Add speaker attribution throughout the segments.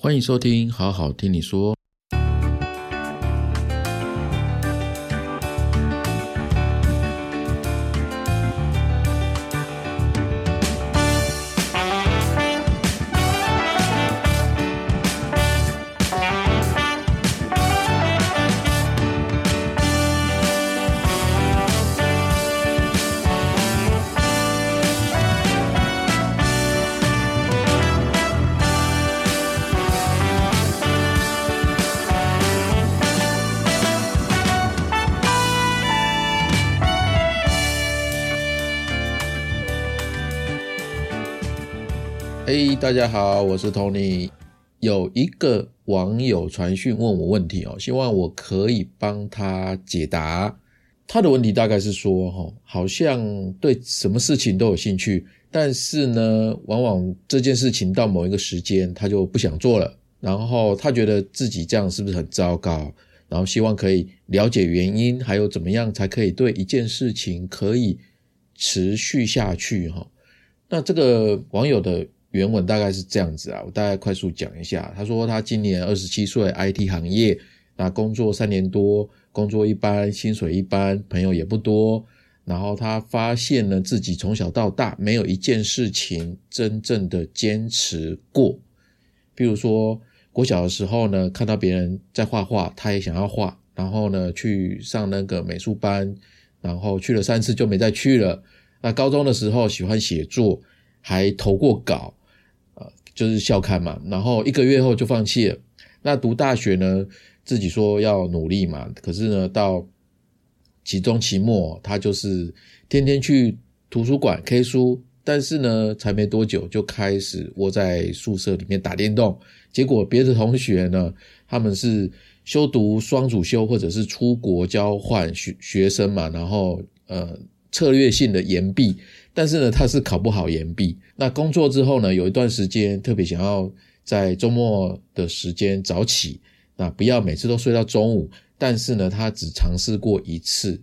Speaker 1: 欢迎收听，好好听你说。大家好，我是 Tony。有一个网友传讯问我问题哦，希望我可以帮他解答。他的问题大概是说，哈，好像对什么事情都有兴趣，但是呢，往往这件事情到某一个时间他就不想做了，然后他觉得自己这样是不是很糟糕？然后希望可以了解原因，还有怎么样才可以对一件事情可以持续下去？哈，那这个网友的。原文大概是这样子啊，我大概快速讲一下。他说他今年二十七岁，IT 行业，那工作三年多，工作一般，薪水一般，朋友也不多。然后他发现呢，自己从小到大没有一件事情真正的坚持过。比如说，国小的时候呢，看到别人在画画，他也想要画，然后呢去上那个美术班，然后去了三次就没再去了。那高中的时候喜欢写作，还投过稿。就是校刊嘛，然后一个月后就放弃了。那读大学呢，自己说要努力嘛，可是呢，到期中期末，他就是天天去图书馆 K 书，但是呢，才没多久就开始窝在宿舍里面打电动。结果别的同学呢，他们是修读双主修或者是出国交换学学生嘛，然后呃策略性的延毕。但是呢，他是考不好研毕。那工作之后呢，有一段时间特别想要在周末的时间早起，那不要每次都睡到中午。但是呢，他只尝试过一次，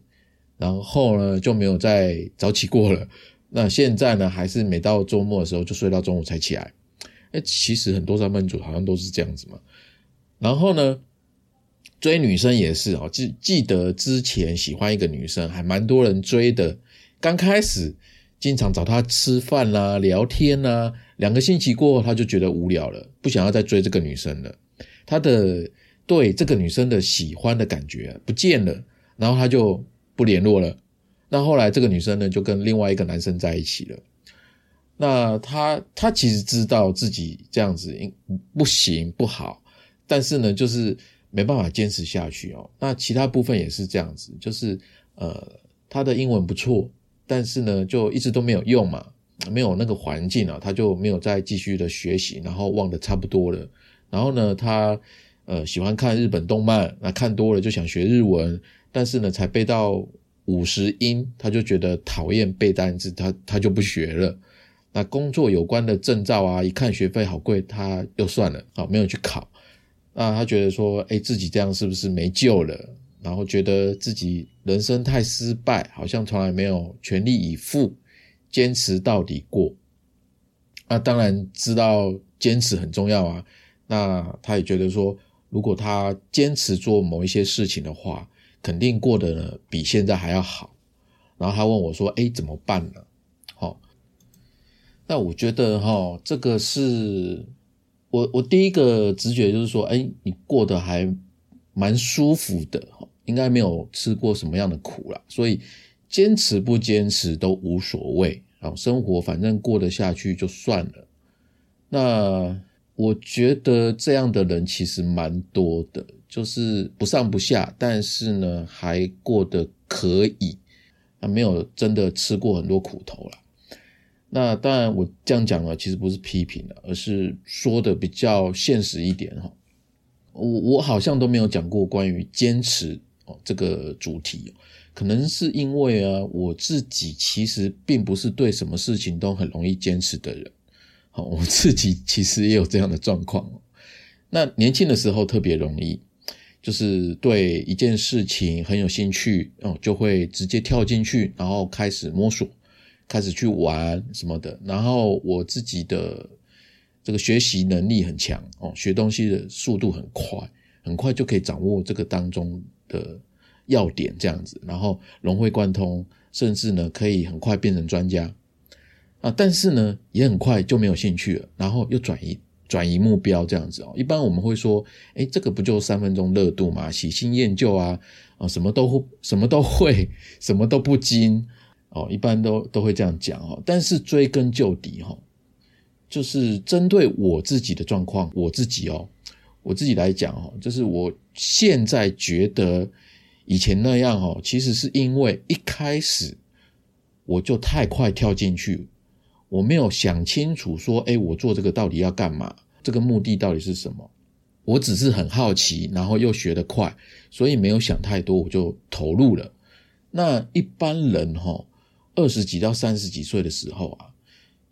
Speaker 1: 然后呢就没有再早起过了。那现在呢，还是每到周末的时候就睡到中午才起来。哎，其实很多上班族好像都是这样子嘛。然后呢，追女生也是哦，记记得之前喜欢一个女生，还蛮多人追的。刚开始。经常找他吃饭啦、聊天啦，两个星期过后，他就觉得无聊了，不想要再追这个女生了。他的对这个女生的喜欢的感觉不见了，然后他就不联络了。那后来这个女生呢，就跟另外一个男生在一起了。那他他其实知道自己这样子不行不好，但是呢，就是没办法坚持下去哦。那其他部分也是这样子，就是呃，他的英文不错。但是呢，就一直都没有用嘛，没有那个环境啊，他就没有再继续的学习，然后忘得差不多了。然后呢，他呃喜欢看日本动漫，那看多了就想学日文，但是呢，才背到五十音，他就觉得讨厌背单词，他他就不学了。那工作有关的证照啊，一看学费好贵，他又算了啊，没有去考。那他觉得说，哎，自己这样是不是没救了？然后觉得自己人生太失败，好像从来没有全力以赴坚持到底过。那当然知道坚持很重要啊。那他也觉得说，如果他坚持做某一些事情的话，肯定过得呢比现在还要好。然后他问我说：“哎，怎么办呢？”好，那我觉得哈，这个是我我第一个直觉就是说，哎，你过得还蛮舒服的。应该没有吃过什么样的苦了，所以坚持不坚持都无所谓啊，生活反正过得下去就算了。那我觉得这样的人其实蛮多的，就是不上不下，但是呢还过得可以，啊，没有真的吃过很多苦头了。那当然我这样讲了，其实不是批评的，而是说的比较现实一点哈。我我好像都没有讲过关于坚持。哦，这个主题可能是因为啊，我自己其实并不是对什么事情都很容易坚持的人。好，我自己其实也有这样的状况。那年轻的时候特别容易，就是对一件事情很有兴趣，哦，就会直接跳进去，然后开始摸索，开始去玩什么的。然后我自己的这个学习能力很强哦，学东西的速度很快，很快就可以掌握这个当中的要点，这样子，然后融会贯通，甚至呢可以很快变成专家啊。但是呢，也很快就没有兴趣了，然后又转移转移目标这样子哦。一般我们会说，哎，这个不就三分钟热度嘛，喜新厌旧啊，啊，什么都什么都会，什么都不精。哦，一般都都会这样讲哦，但是追根究底哈，就是针对我自己的状况，我自己哦，我自己来讲哈，就是我现在觉得以前那样哦，其实是因为一开始我就太快跳进去，我没有想清楚说，哎，我做这个到底要干嘛，这个目的到底是什么？我只是很好奇，然后又学得快，所以没有想太多，我就投入了。那一般人哈。二十几到三十几岁的时候啊，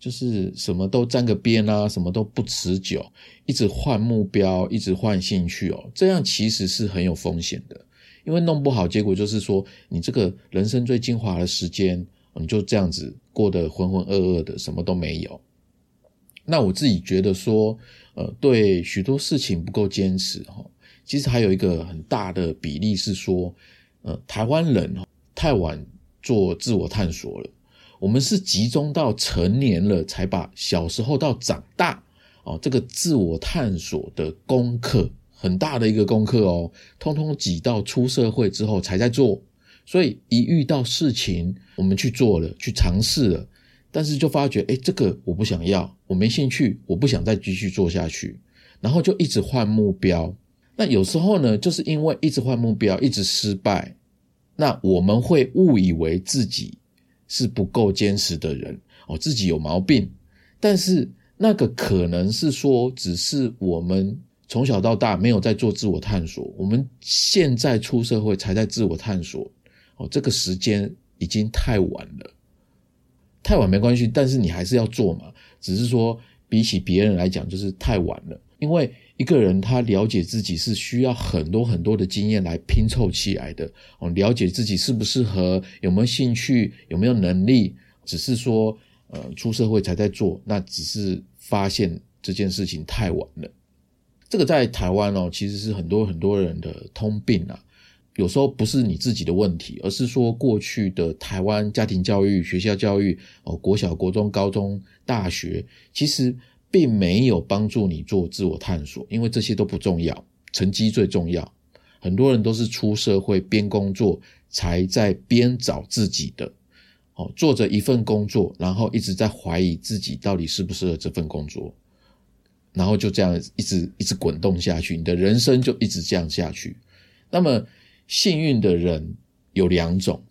Speaker 1: 就是什么都沾个边啊，什么都不持久，一直换目标，一直换兴趣哦，这样其实是很有风险的，因为弄不好，结果就是说你这个人生最精华的时间，你就这样子过得浑浑噩噩的，什么都没有。那我自己觉得说，呃，对许多事情不够坚持哈，其实还有一个很大的比例是说，呃，台湾人太晚。做自我探索了，我们是集中到成年了才把小时候到长大哦，这个自我探索的功课很大的一个功课哦，通通挤到出社会之后才在做，所以一遇到事情我们去做了，去尝试了，但是就发觉哎，这个我不想要，我没兴趣，我不想再继续做下去，然后就一直换目标。那有时候呢，就是因为一直换目标，一直失败。那我们会误以为自己是不够坚持的人哦，自己有毛病。但是那个可能是说，只是我们从小到大没有在做自我探索，我们现在出社会才在自我探索哦，这个时间已经太晚了。太晚没关系，但是你还是要做嘛。只是说比起别人来讲，就是太晚了，因为。一个人他了解自己是需要很多很多的经验来拼凑起来的哦，了解自己适不适合，有没有兴趣，有没有能力，只是说呃出社会才在做，那只是发现这件事情太晚了。这个在台湾哦，其实是很多很多人的通病啊。有时候不是你自己的问题，而是说过去的台湾家庭教育、学校教育哦，国小、国中、高中、大学，其实。并没有帮助你做自我探索，因为这些都不重要，成绩最重要。很多人都是出社会边工作，才在边找自己的。哦，做着一份工作，然后一直在怀疑自己到底适不适合这份工作，然后就这样一直一直滚动下去，你的人生就一直这样下去。那么幸运的人有两种，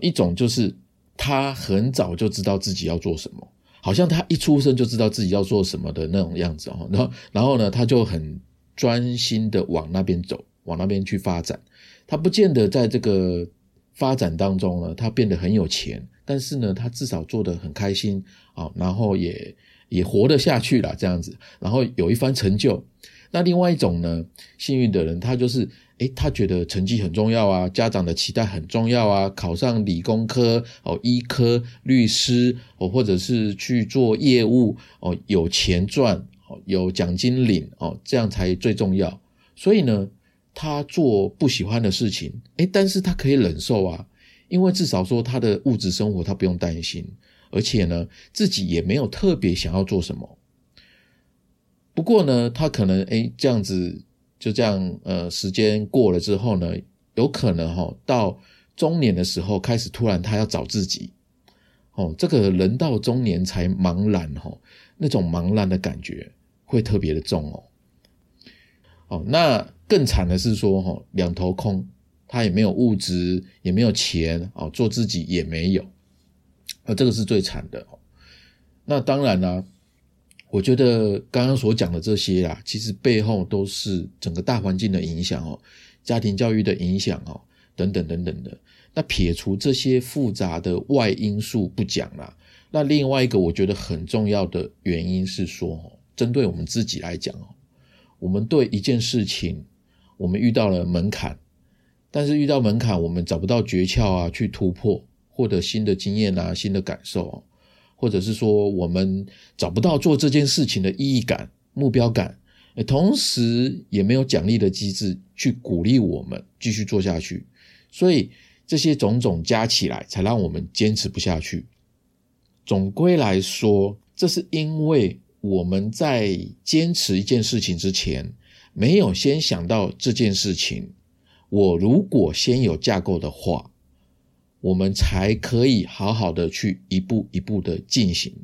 Speaker 1: 一种就是他很早就知道自己要做什么。好像他一出生就知道自己要做什么的那种样子哦，然后然后呢，他就很专心的往那边走，往那边去发展。他不见得在这个发展当中呢，他变得很有钱，但是呢，他至少做得很开心啊，然后也也活得下去了这样子，然后有一番成就。那另外一种呢，幸运的人，他就是。诶，他觉得成绩很重要啊，家长的期待很重要啊，考上理工科哦，医科、律师哦，或者是去做业务哦，有钱赚哦，有奖金领哦，这样才最重要。所以呢，他做不喜欢的事情，诶，但是他可以忍受啊，因为至少说他的物质生活他不用担心，而且呢，自己也没有特别想要做什么。不过呢，他可能诶这样子。就这样，呃，时间过了之后呢，有可能哈，到中年的时候开始突然他要找自己，哦，这个人到中年才茫然哈，那种茫然的感觉会特别的重哦，哦，那更惨的是说哈，两头空，他也没有物质，也没有钱哦，做自己也没有，而这个是最惨的，那当然呢。我觉得刚刚所讲的这些啊，其实背后都是整个大环境的影响哦，家庭教育的影响哦，等等等等的。那撇除这些复杂的外因素不讲啦，那另外一个我觉得很重要的原因是说，针对我们自己来讲哦，我们对一件事情，我们遇到了门槛，但是遇到门槛，我们找不到诀窍啊，去突破，获得新的经验啊，新的感受哦。或者是说我们找不到做这件事情的意义感、目标感，同时也没有奖励的机制去鼓励我们继续做下去，所以这些种种加起来，才让我们坚持不下去。总归来说，这是因为我们在坚持一件事情之前，没有先想到这件事情。我如果先有架构的话，我们才可以好好的去一步一步的进行。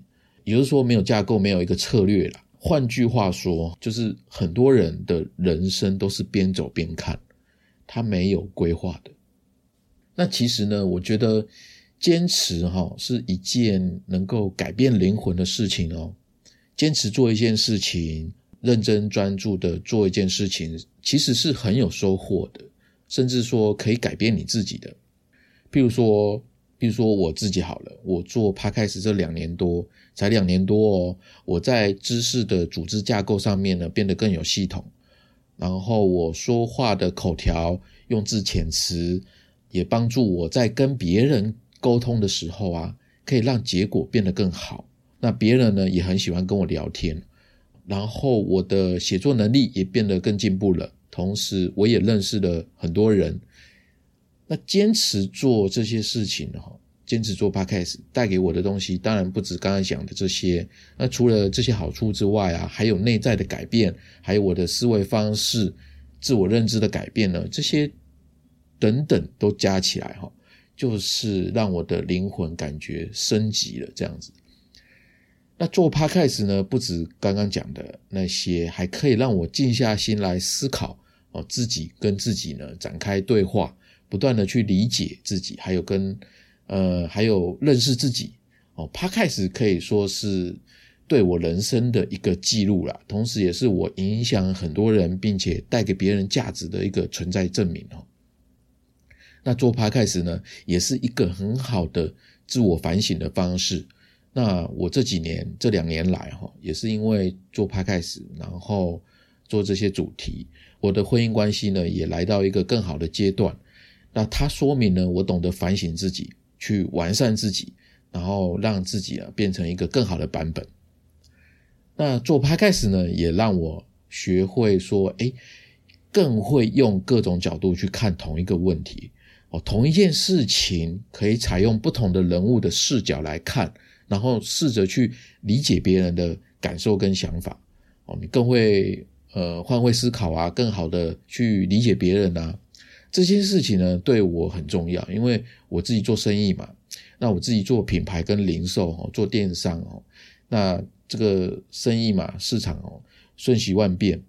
Speaker 1: 也就是说，没有架构，没有一个策略了。换句话说，就是很多人的人生都是边走边看，他没有规划的。那其实呢，我觉得坚持哈是一件能够改变灵魂的事情哦。坚持做一件事情，认真专注的做一件事情，其实是很有收获的。甚至说可以改变你自己的，譬如说，譬如说我自己好了，我做 p 开始这两年多，才两年多哦，我在知识的组织架构上面呢变得更有系统，然后我说话的口条用字遣词，也帮助我在跟别人沟通的时候啊，可以让结果变得更好。那别人呢也很喜欢跟我聊天，然后我的写作能力也变得更进步了。同时，我也认识了很多人。那坚持做这些事情哈，坚持做 podcast 带给我的东西，当然不止刚才讲的这些。那除了这些好处之外啊，还有内在的改变，还有我的思维方式、自我认知的改变呢。这些等等都加起来哈，就是让我的灵魂感觉升级了这样子。那做 podcast 呢，不止刚刚讲的那些，还可以让我静下心来思考。哦，自己跟自己呢展开对话，不断的去理解自己，还有跟呃，还有认识自己。哦，他开始可以说是对我人生的一个记录了，同时也是我影响很多人，并且带给别人价值的一个存在证明哦。那做 p 开始呢，也是一个很好的自我反省的方式。那我这几年这两年来哈，也是因为做 p 开始，然后做这些主题。我的婚姻关系呢，也来到一个更好的阶段。那它说明呢，我懂得反省自己，去完善自己，然后让自己啊变成一个更好的版本。那做 podcast 呢，也让我学会说，哎，更会用各种角度去看同一个问题。哦，同一件事情可以采用不同的人物的视角来看，然后试着去理解别人的感受跟想法。哦，你更会。呃，换位思考啊，更好的去理解别人啊，这些事情呢，对我很重要，因为我自己做生意嘛，那我自己做品牌跟零售哦，做电商哦，那这个生意嘛，市场哦，瞬息万变，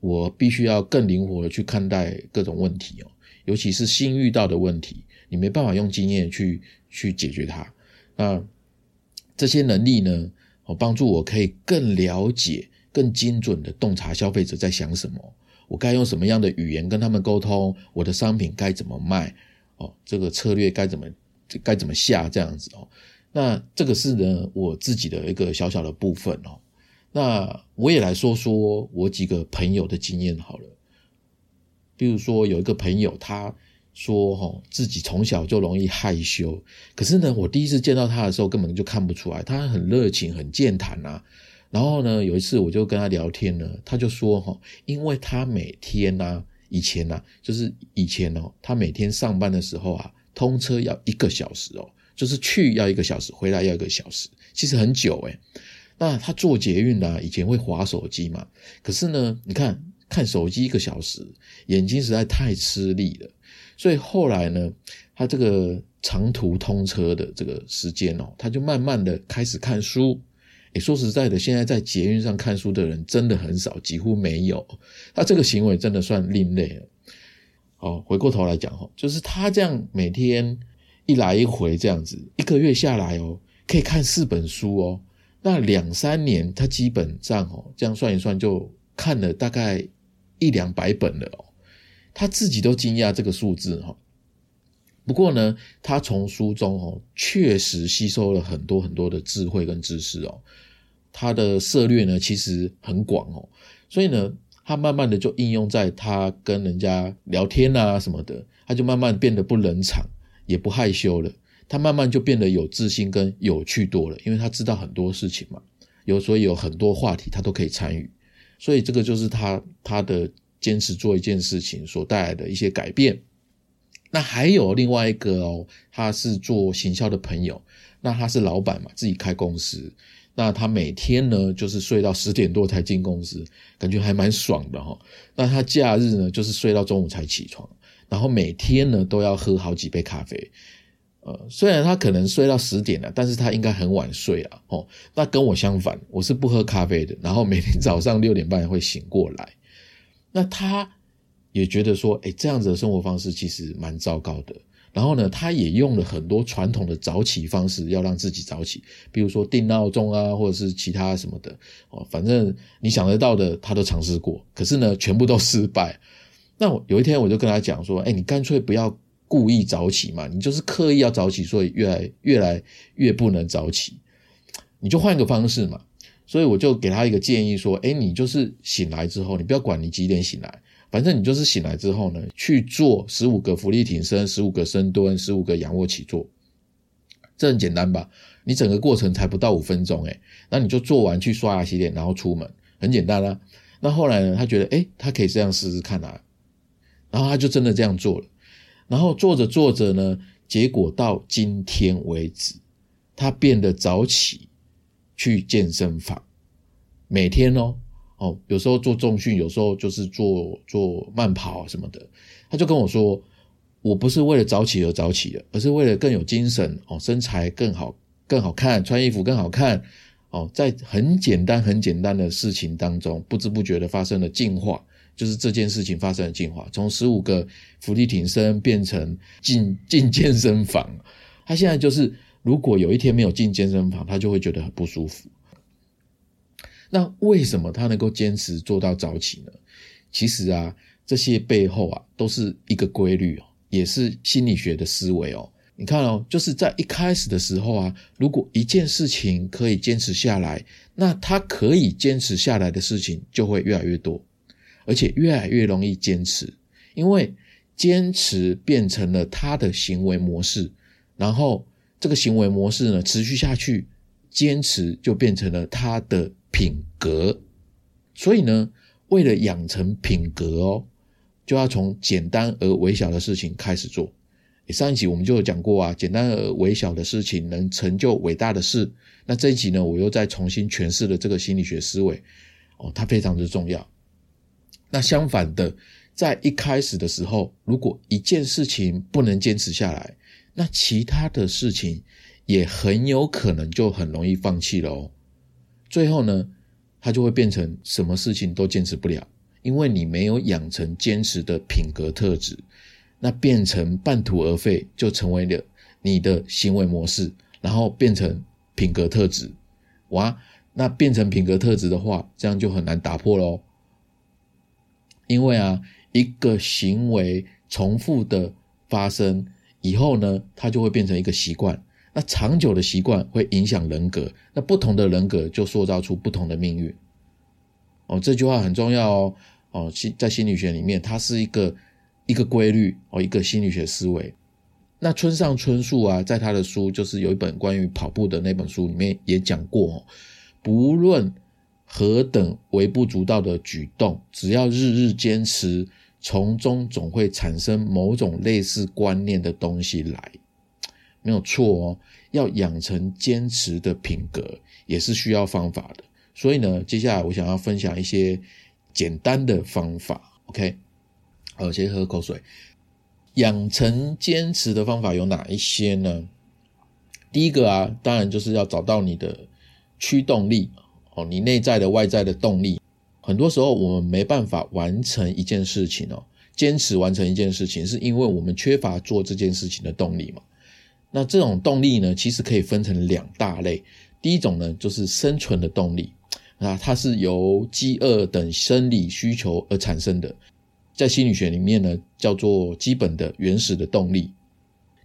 Speaker 1: 我必须要更灵活的去看待各种问题哦，尤其是新遇到的问题，你没办法用经验去去解决它，那这些能力呢，哦，帮助我可以更了解。更精准的洞察消费者在想什么，我该用什么样的语言跟他们沟通？我的商品该怎么卖？哦，这个策略该怎么该怎么下？这样子哦，那这个是呢我自己的一个小小的部分哦。那我也来说说我几个朋友的经验好了。比如说有一个朋友，他说哈自己从小就容易害羞，可是呢，我第一次见到他的时候根本就看不出来，他很热情，很健谈啊。然后呢，有一次我就跟他聊天呢，他就说哈，因为他每天呢，以前呢，就是以前哦，他每天上班的时候啊，通车要一个小时哦，就是去要一个小时，回来要一个小时，其实很久诶那他坐捷运呢，以前会划手机嘛，可是呢，你看看手机一个小时，眼睛实在太吃力了，所以后来呢，他这个长途通车的这个时间哦，他就慢慢的开始看书。诶，说实在的，现在在捷运上看书的人真的很少，几乎没有。他这个行为真的算另类了。哦，回过头来讲哈，就是他这样每天一来一回这样子，一个月下来哦，可以看四本书哦。那两三年，他基本上哦，这样算一算，就看了大概一两百本了哦。他自己都惊讶这个数字哈。不过呢，他从书中哦，确实吸收了很多很多的智慧跟知识哦。他的策略呢，其实很广哦。所以呢，他慢慢的就应用在他跟人家聊天啊什么的，他就慢慢变得不冷场，也不害羞了。他慢慢就变得有自信跟有趣多了，因为他知道很多事情嘛，有所以有很多话题他都可以参与，所以这个就是他他的坚持做一件事情所带来的一些改变。那还有另外一个哦，他是做行销的朋友，那他是老板嘛，自己开公司，那他每天呢就是睡到十点多才进公司，感觉还蛮爽的哈。那他假日呢就是睡到中午才起床，然后每天呢都要喝好几杯咖啡。呃，虽然他可能睡到十点了，但是他应该很晚睡啊。哦，那跟我相反，我是不喝咖啡的，然后每天早上六点半会醒过来。那他。也觉得说，哎，这样子的生活方式其实蛮糟糕的。然后呢，他也用了很多传统的早起方式，要让自己早起，比如说定闹钟啊，或者是其他什么的。哦，反正你想得到的，他都尝试过。可是呢，全部都失败。那我有一天我就跟他讲说，哎，你干脆不要故意早起嘛，你就是刻意要早起，所以越来越来越不能早起。你就换个方式嘛。所以我就给他一个建议说，哎，你就是醒来之后，你不要管你几点醒来。反正你就是醒来之后呢，去做十五个浮力挺身、十五个深蹲、十五个仰卧起坐，这很简单吧？你整个过程才不到五分钟，诶那你就做完去刷牙洗脸，然后出门，很简单啦。那后来呢，他觉得，诶他可以这样试试看啊，然后他就真的这样做了。然后做着做着呢，结果到今天为止，他变得早起去健身房，每天哦。哦，有时候做重训，有时候就是做做慢跑什么的。他就跟我说，我不是为了早起而早起的，而是为了更有精神哦，身材更好、更好看，穿衣服更好看哦。在很简单、很简单的事情当中，不知不觉的发生了进化，就是这件事情发生了进化，从十五个伏地挺身变成进进健身房。他现在就是，如果有一天没有进健身房，他就会觉得很不舒服。那为什么他能够坚持做到早起呢？其实啊，这些背后啊，都是一个规律哦，也是心理学的思维哦。你看哦，就是在一开始的时候啊，如果一件事情可以坚持下来，那他可以坚持下来的事情就会越来越多，而且越来越容易坚持，因为坚持变成了他的行为模式，然后这个行为模式呢持续下去，坚持就变成了他的。品格，所以呢，为了养成品格哦，就要从简单而微小的事情开始做。上一集我们就有讲过啊，简单而微小的事情能成就伟大的事。那这一集呢，我又再重新诠释了这个心理学思维哦，它非常之重要。那相反的，在一开始的时候，如果一件事情不能坚持下来，那其他的事情也很有可能就很容易放弃了哦。最后呢，他就会变成什么事情都坚持不了，因为你没有养成坚持的品格特质，那变成半途而废，就成为了你的行为模式，然后变成品格特质，哇，那变成品格特质的话，这样就很难打破喽。因为啊，一个行为重复的发生以后呢，它就会变成一个习惯。那长久的习惯会影响人格，那不同的人格就塑造出不同的命运。哦，这句话很重要哦。哦，心在心理学里面，它是一个一个规律哦，一个心理学思维。那村上春树啊，在他的书就是有一本关于跑步的那本书里面也讲过哦，不论何等微不足道的举动，只要日日坚持，从中总会产生某种类似观念的东西来。没有错哦，要养成坚持的品格也是需要方法的。所以呢，接下来我想要分享一些简单的方法。OK，好，先喝口水。养成坚持的方法有哪一些呢？第一个啊，当然就是要找到你的驱动力哦，你内在的、外在的动力。很多时候我们没办法完成一件事情哦，坚持完成一件事情，是因为我们缺乏做这件事情的动力嘛。那这种动力呢，其实可以分成两大类。第一种呢，就是生存的动力，啊，它是由饥饿等生理需求而产生的，在心理学里面呢，叫做基本的原始的动力。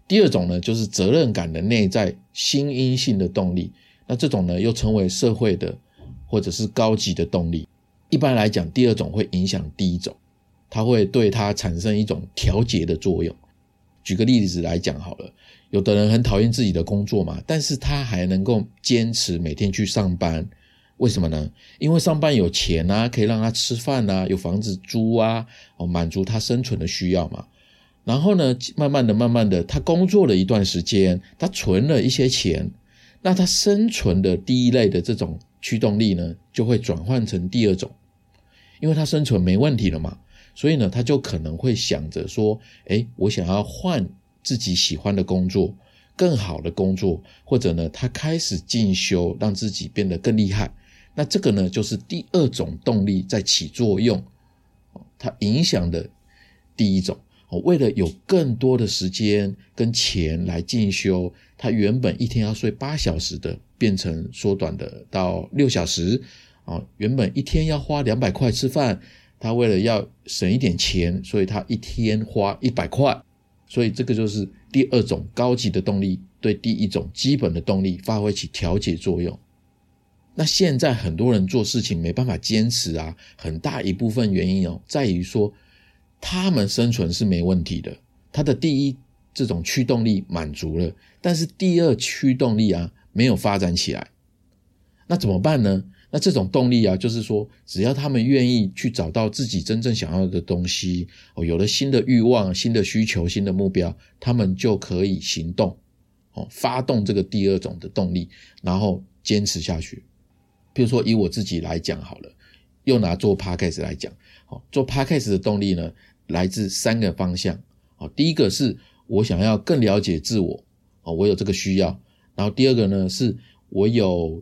Speaker 1: 第二种呢，就是责任感的内在新因性的动力，那这种呢，又称为社会的或者是高级的动力。一般来讲，第二种会影响第一种，它会对它产生一种调节的作用。举个例子来讲好了，有的人很讨厌自己的工作嘛，但是他还能够坚持每天去上班，为什么呢？因为上班有钱啊，可以让他吃饭啊，有房子租啊，哦，满足他生存的需要嘛。然后呢，慢慢的、慢慢的，他工作了一段时间，他存了一些钱，那他生存的第一类的这种驱动力呢，就会转换成第二种，因为他生存没问题了嘛，所以呢，他就可能会想着说，哎，我想要换自己喜欢的工作，更好的工作，或者呢，他开始进修，让自己变得更厉害。那这个呢，就是第二种动力在起作用，它影响的第一种。为了有更多的时间跟钱来进修，他原本一天要睡八小时的，变成缩短的到六小时。啊，原本一天要花两百块吃饭，他为了要省一点钱，所以他一天花一百块。所以这个就是第二种高级的动力对第一种基本的动力发挥起调节作用。那现在很多人做事情没办法坚持啊，很大一部分原因哦，在于说。他们生存是没问题的，他的第一这种驱动力满足了，但是第二驱动力啊没有发展起来，那怎么办呢？那这种动力啊，就是说，只要他们愿意去找到自己真正想要的东西，哦，有了新的欲望、新的需求、新的目标，他们就可以行动，哦，发动这个第二种的动力，然后坚持下去。比如说以我自己来讲好了，又拿做 podcast 来讲。好，做 podcast 的动力呢，来自三个方向。好，第一个是我想要更了解自我，哦，我有这个需要。然后第二个呢，是我有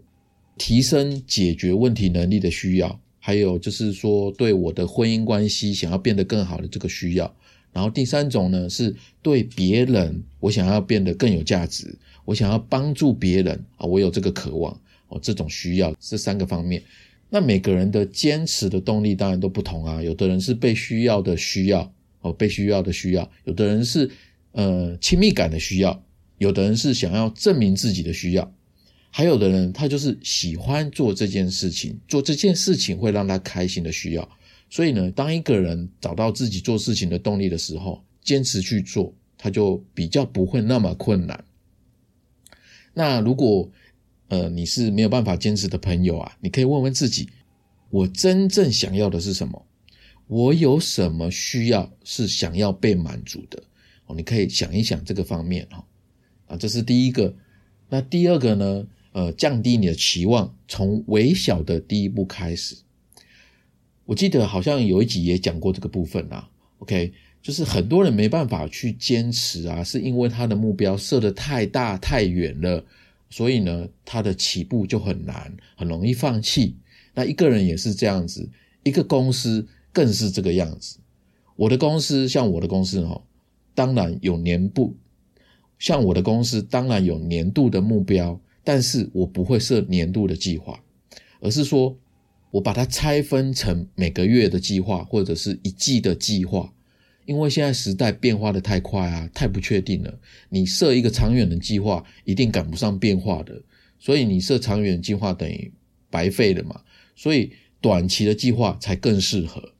Speaker 1: 提升解决问题能力的需要，还有就是说对我的婚姻关系想要变得更好的这个需要。然后第三种呢，是对别人我想要变得更有价值，我想要帮助别人啊，我有这个渴望哦，这种需要这三个方面。那每个人的坚持的动力当然都不同啊，有的人是被需要的需要哦，被需要的需要；有的人是呃亲密感的需要；有的人是想要证明自己的需要；还有的人他就是喜欢做这件事情，做这件事情会让他开心的需要。所以呢，当一个人找到自己做事情的动力的时候，坚持去做，他就比较不会那么困难。那如果，呃，你是没有办法坚持的朋友啊，你可以问问自己：我真正想要的是什么？我有什么需要是想要被满足的？哦，你可以想一想这个方面哈。啊，这是第一个。那第二个呢？呃，降低你的期望，从微小的第一步开始。我记得好像有一集也讲过这个部分啊。OK，就是很多人没办法去坚持啊，是因为他的目标设的太大太远了。所以呢，他的起步就很难，很容易放弃。那一个人也是这样子，一个公司更是这个样子。我的公司像我的公司哈，当然有年度，像我的公司当然有年度的目标，但是我不会设年度的计划，而是说我把它拆分成每个月的计划或者是一季的计划。因为现在时代变化的太快啊，太不确定了。你设一个长远的计划，一定赶不上变化的。所以你设长远计划等于白费了嘛？所以短期的计划才更适合。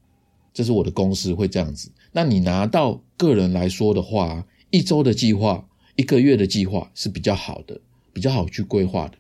Speaker 1: 这是我的公司会这样子。那你拿到个人来说的话，一周的计划、一个月的计划是比较好的，比较好去规划的。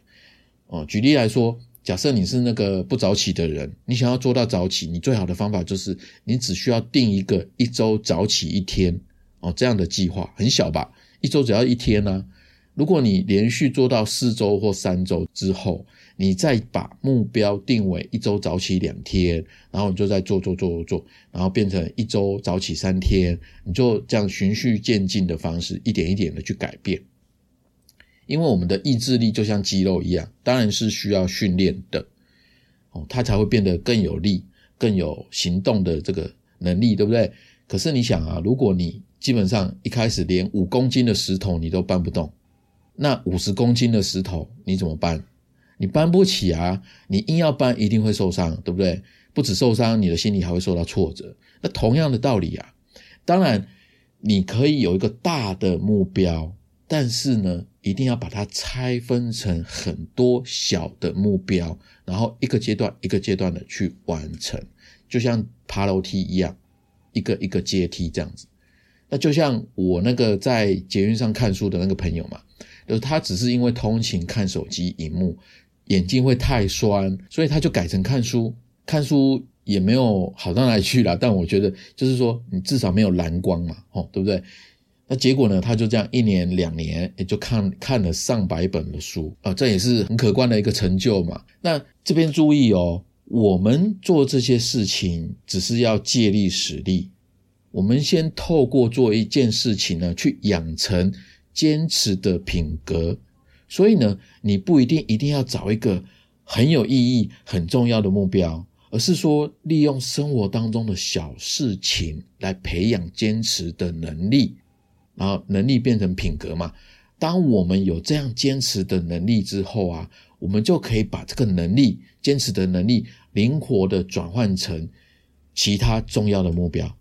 Speaker 1: 哦，举例来说。假设你是那个不早起的人，你想要做到早起，你最好的方法就是你只需要定一个一周早起一天哦，这样的计划很小吧？一周只要一天呢。如果你连续做到四周或三周之后，你再把目标定为一周早起两天，然后你就再做做做做做，然后变成一周早起三天，你就这样循序渐进的方式，一点一点的去改变。因为我们的意志力就像肌肉一样，当然是需要训练的，哦，它才会变得更有力、更有行动的这个能力，对不对？可是你想啊，如果你基本上一开始连五公斤的石头你都搬不动，那五十公斤的石头你怎么搬？你搬不起啊！你硬要搬，一定会受伤，对不对？不止受伤，你的心里还会受到挫折。那同样的道理啊，当然你可以有一个大的目标。但是呢，一定要把它拆分成很多小的目标，然后一个阶段一个阶段的去完成，就像爬楼梯一样，一个一个阶梯这样子。那就像我那个在捷运上看书的那个朋友嘛，就是他只是因为通勤看手机荧幕，眼睛会太酸，所以他就改成看书。看书也没有好到哪里去了，但我觉得就是说，你至少没有蓝光嘛，哦，对不对？那结果呢？他就这样一年两年，也就看看了上百本的书啊，这也是很可观的一个成就嘛。那这边注意哦，我们做这些事情只是要借力使力，我们先透过做一件事情呢，去养成坚持的品格。所以呢，你不一定一定要找一个很有意义、很重要的目标，而是说利用生活当中的小事情来培养坚持的能力。然后能力变成品格嘛？当我们有这样坚持的能力之后啊，我们就可以把这个能力、坚持的能力，灵活的转换成其他重要的目标。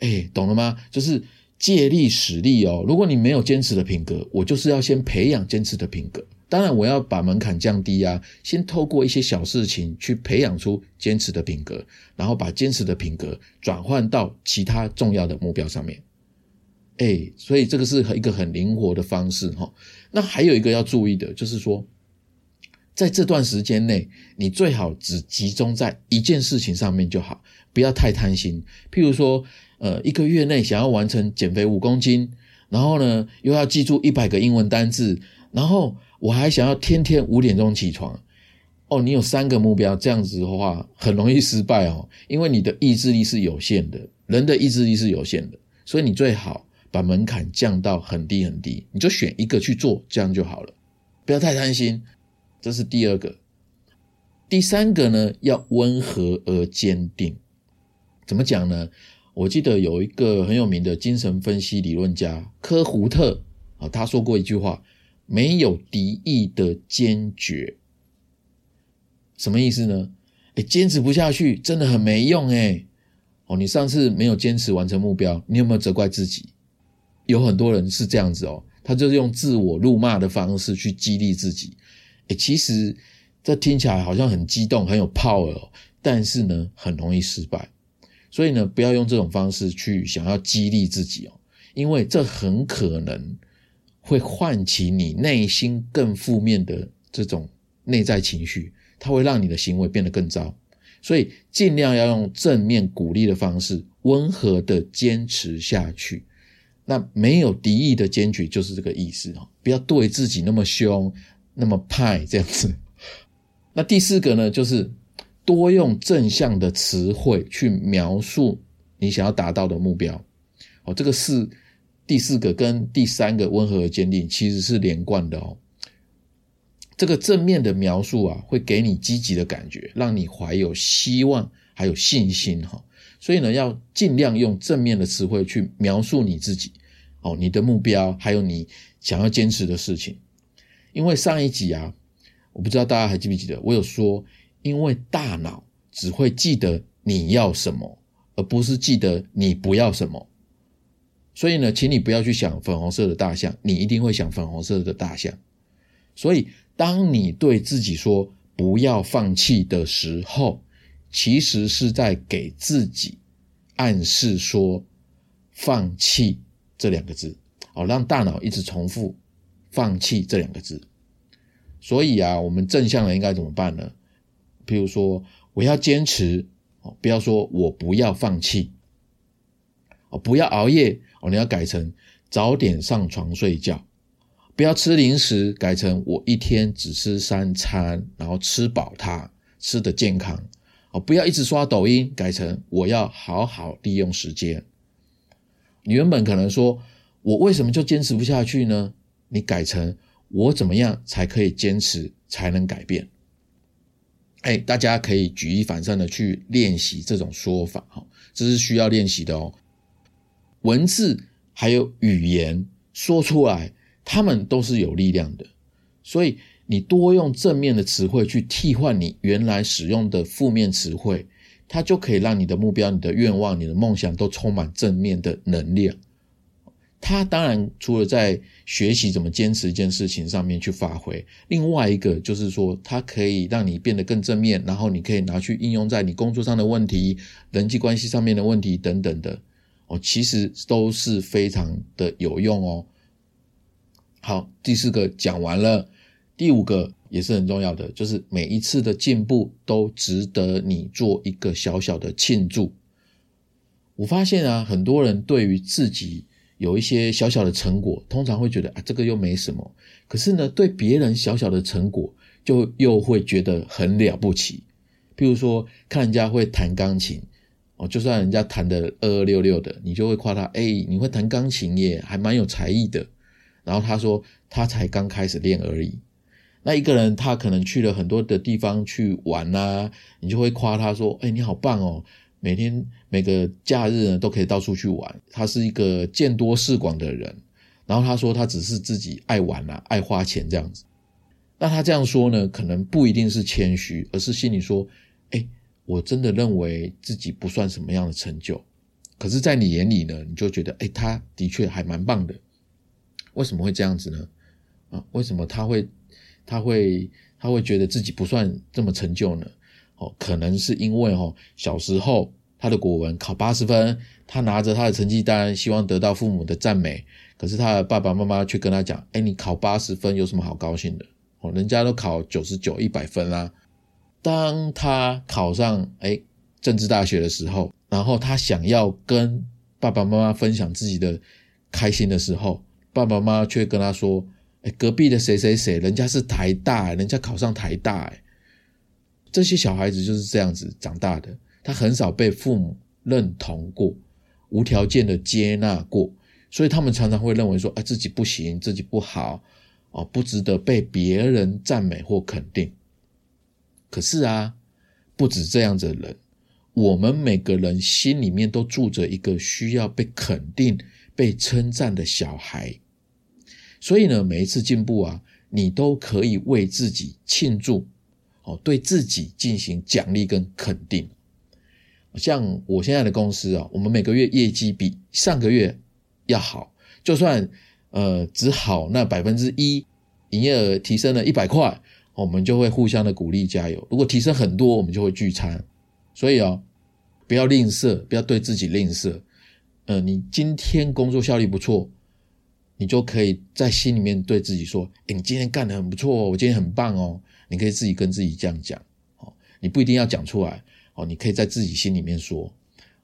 Speaker 1: 哎，懂了吗？就是借力使力哦。如果你没有坚持的品格，我就是要先培养坚持的品格。当然，我要把门槛降低啊，先透过一些小事情去培养出坚持的品格，然后把坚持的品格转换到其他重要的目标上面。哎，所以这个是一个很灵活的方式哈。那还有一个要注意的，就是说，在这段时间内，你最好只集中在一件事情上面就好，不要太贪心。譬如说，呃，一个月内想要完成减肥五公斤，然后呢，又要记住一百个英文单字，然后我还想要天天五点钟起床。哦，你有三个目标，这样子的话很容易失败哦，因为你的意志力是有限的，人的意志力是有限的，所以你最好。把门槛降到很低很低，你就选一个去做，这样就好了，不要太贪心。这是第二个，第三个呢，要温和而坚定。怎么讲呢？我记得有一个很有名的精神分析理论家科胡特啊，他说过一句话：没有敌意的坚决。什么意思呢？哎，坚持不下去真的很没用哎。哦，你上次没有坚持完成目标，你有没有责怪自己？有很多人是这样子哦，他就是用自我辱骂的方式去激励自己。诶，其实这听起来好像很激动、很有 power，但是呢，很容易失败。所以呢，不要用这种方式去想要激励自己哦，因为这很可能会唤起你内心更负面的这种内在情绪，它会让你的行为变得更糟。所以尽量要用正面鼓励的方式，温和的坚持下去。那没有敌意的坚决就是这个意思哦，不要对自己那么凶，那么派这样子。那第四个呢，就是多用正向的词汇去描述你想要达到的目标。哦，这个是第四个跟第三个温和而坚定其实是连贯的哦。这个正面的描述啊，会给你积极的感觉，让你怀有希望，还有信心哈。所以呢，要尽量用正面的词汇去描述你自己，哦，你的目标，还有你想要坚持的事情。因为上一集啊，我不知道大家还记不记得，我有说，因为大脑只会记得你要什么，而不是记得你不要什么。所以呢，请你不要去想粉红色的大象，你一定会想粉红色的大象。所以，当你对自己说不要放弃的时候，其实是在给自己暗示说“放弃”这两个字，哦，让大脑一直重复“放弃”这两个字。所以啊，我们正向的应该怎么办呢？譬如说，我要坚持哦，不要说我不要放弃哦，不要熬夜哦，你要改成早点上床睡觉，不要吃零食，改成我一天只吃三餐，然后吃饱它，吃的健康。哦，不要一直刷抖音，改成我要好好利用时间。你原本可能说，我为什么就坚持不下去呢？你改成我怎么样才可以坚持，才能改变？哎，大家可以举一反三的去练习这种说法，哈，这是需要练习的哦。文字还有语言说出来，他们都是有力量的，所以。你多用正面的词汇去替换你原来使用的负面词汇，它就可以让你的目标、你的愿望、你的梦想都充满正面的能量。它当然除了在学习怎么坚持一件事情上面去发挥，另外一个就是说，它可以让你变得更正面，然后你可以拿去应用在你工作上的问题、人际关系上面的问题等等的。哦，其实都是非常的有用哦。好，第四个讲完了，第五个也是很重要的，就是每一次的进步都值得你做一个小小的庆祝。我发现啊，很多人对于自己有一些小小的成果，通常会觉得啊，这个又没什么。可是呢，对别人小小的成果，就又会觉得很了不起。譬如说，看人家会弹钢琴，哦，就算人家弹的二二六六的，你就会夸他，哎，你会弹钢琴耶，还蛮有才艺的。然后他说，他才刚开始练而已。那一个人，他可能去了很多的地方去玩啊，你就会夸他说，哎，你好棒哦。每天每个假日呢都可以到处去玩，他是一个见多识广的人。然后他说他只是自己爱玩啊，爱花钱这样子。那他这样说呢，可能不一定是谦虚，而是心里说：哎，我真的认为自己不算什么样的成就。可是，在你眼里呢，你就觉得，哎，他的确还蛮棒的。为什么会这样子呢？啊，为什么他会他会他会觉得自己不算这么成就呢？哦，可能是因为哦，小时候他的国文考八十分，他拿着他的成绩单，希望得到父母的赞美。可是他的爸爸妈妈却跟他讲：“哎，你考八十分有什么好高兴的？哦，人家都考九十九、一百分啦。”当他考上哎政治大学的时候，然后他想要跟爸爸妈妈分享自己的开心的时候，爸爸妈妈却跟他说：“哎，隔壁的谁谁谁，人家是台大，人家考上台大。”哎。这些小孩子就是这样子长大的，他很少被父母认同过，无条件的接纳过，所以他们常常会认为说，哎，自己不行，自己不好，哦，不值得被别人赞美或肯定。可是啊，不止这样子的人，我们每个人心里面都住着一个需要被肯定、被称赞的小孩，所以呢，每一次进步啊，你都可以为自己庆祝。哦，对自己进行奖励跟肯定，像我现在的公司啊，我们每个月业绩比上个月要好，就算呃只好那百分之一，营业额提升了一百块，我们就会互相的鼓励加油。如果提升很多，我们就会聚餐。所以啊，不要吝啬，不要对自己吝啬。呃，你今天工作效率不错，你就可以在心里面对自己说：“哎，你今天干得很不错哦，我今天很棒哦。”你可以自己跟自己这样讲，哦，你不一定要讲出来，哦，你可以在自己心里面说，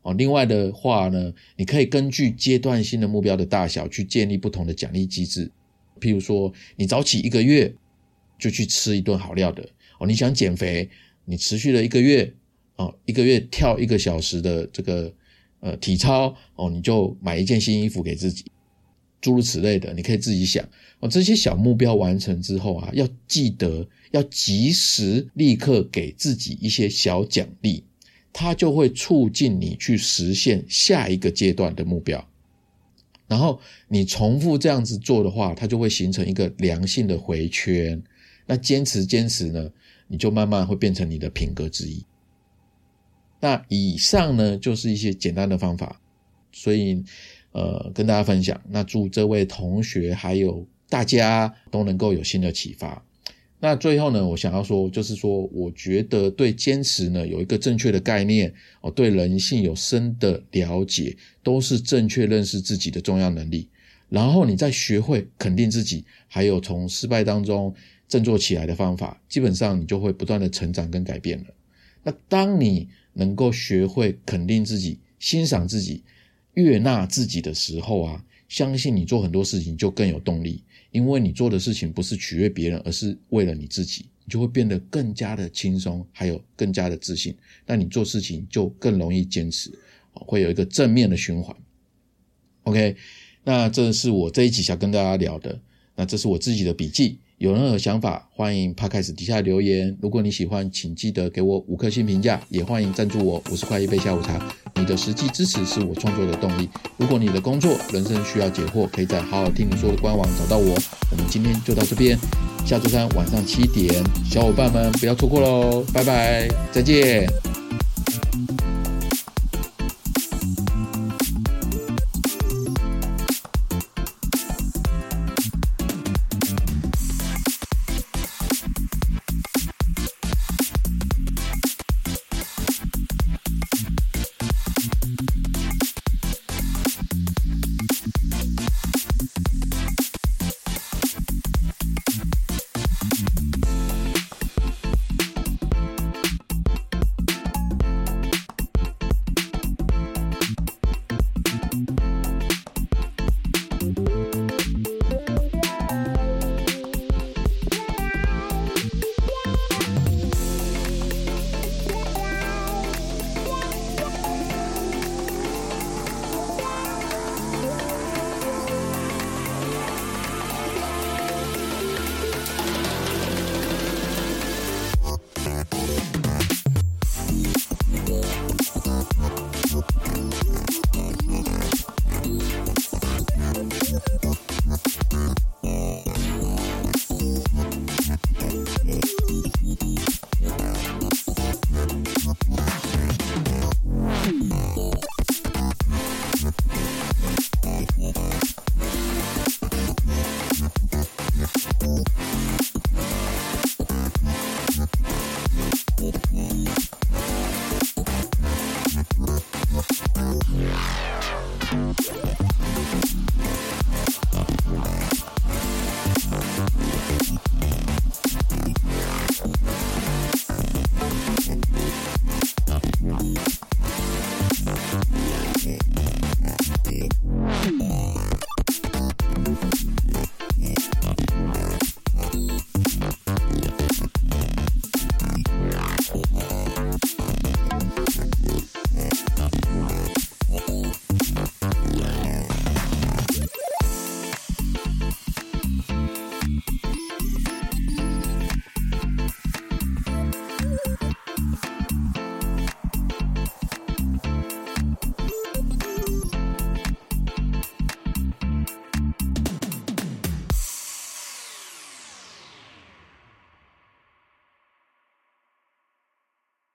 Speaker 1: 哦，另外的话呢，你可以根据阶段性的目标的大小去建立不同的奖励机制，譬如说，你早起一个月就去吃一顿好料的，哦，你想减肥，你持续了一个月，哦，一个月跳一个小时的这个呃体操，哦，你就买一件新衣服给自己。诸如此类的，你可以自己想哦。这些小目标完成之后啊，要记得要及时立刻给自己一些小奖励，它就会促进你去实现下一个阶段的目标。然后你重复这样子做的话，它就会形成一个良性的回圈。那坚持坚持呢，你就慢慢会变成你的品格之一。那以上呢，就是一些简单的方法，所以。呃，跟大家分享。那祝这位同学还有大家都能够有新的启发。那最后呢，我想要说，就是说，我觉得对坚持呢有一个正确的概念哦，对人性有深的了解，都是正确认识自己的重要能力。然后你再学会肯定自己，还有从失败当中振作起来的方法，基本上你就会不断的成长跟改变了。那当你能够学会肯定自己、欣赏自己。悦纳自己的时候啊，相信你做很多事情就更有动力，因为你做的事情不是取悦别人，而是为了你自己，你就会变得更加的轻松，还有更加的自信。那你做事情就更容易坚持，会有一个正面的循环。OK，那这是我这一集想跟大家聊的，那这是我自己的笔记。有任何想法，欢迎 Podcast 底下留言。如果你喜欢，请记得给我五颗星评价，也欢迎赞助我五十块一杯下午茶。你的实际支持是我创作的动力。如果你的工作、人生需要解惑，可以在好好听你说的官网找到我。我们今天就到这边，下周三晚上七点，小伙伴们不要错过喽！拜拜，再见。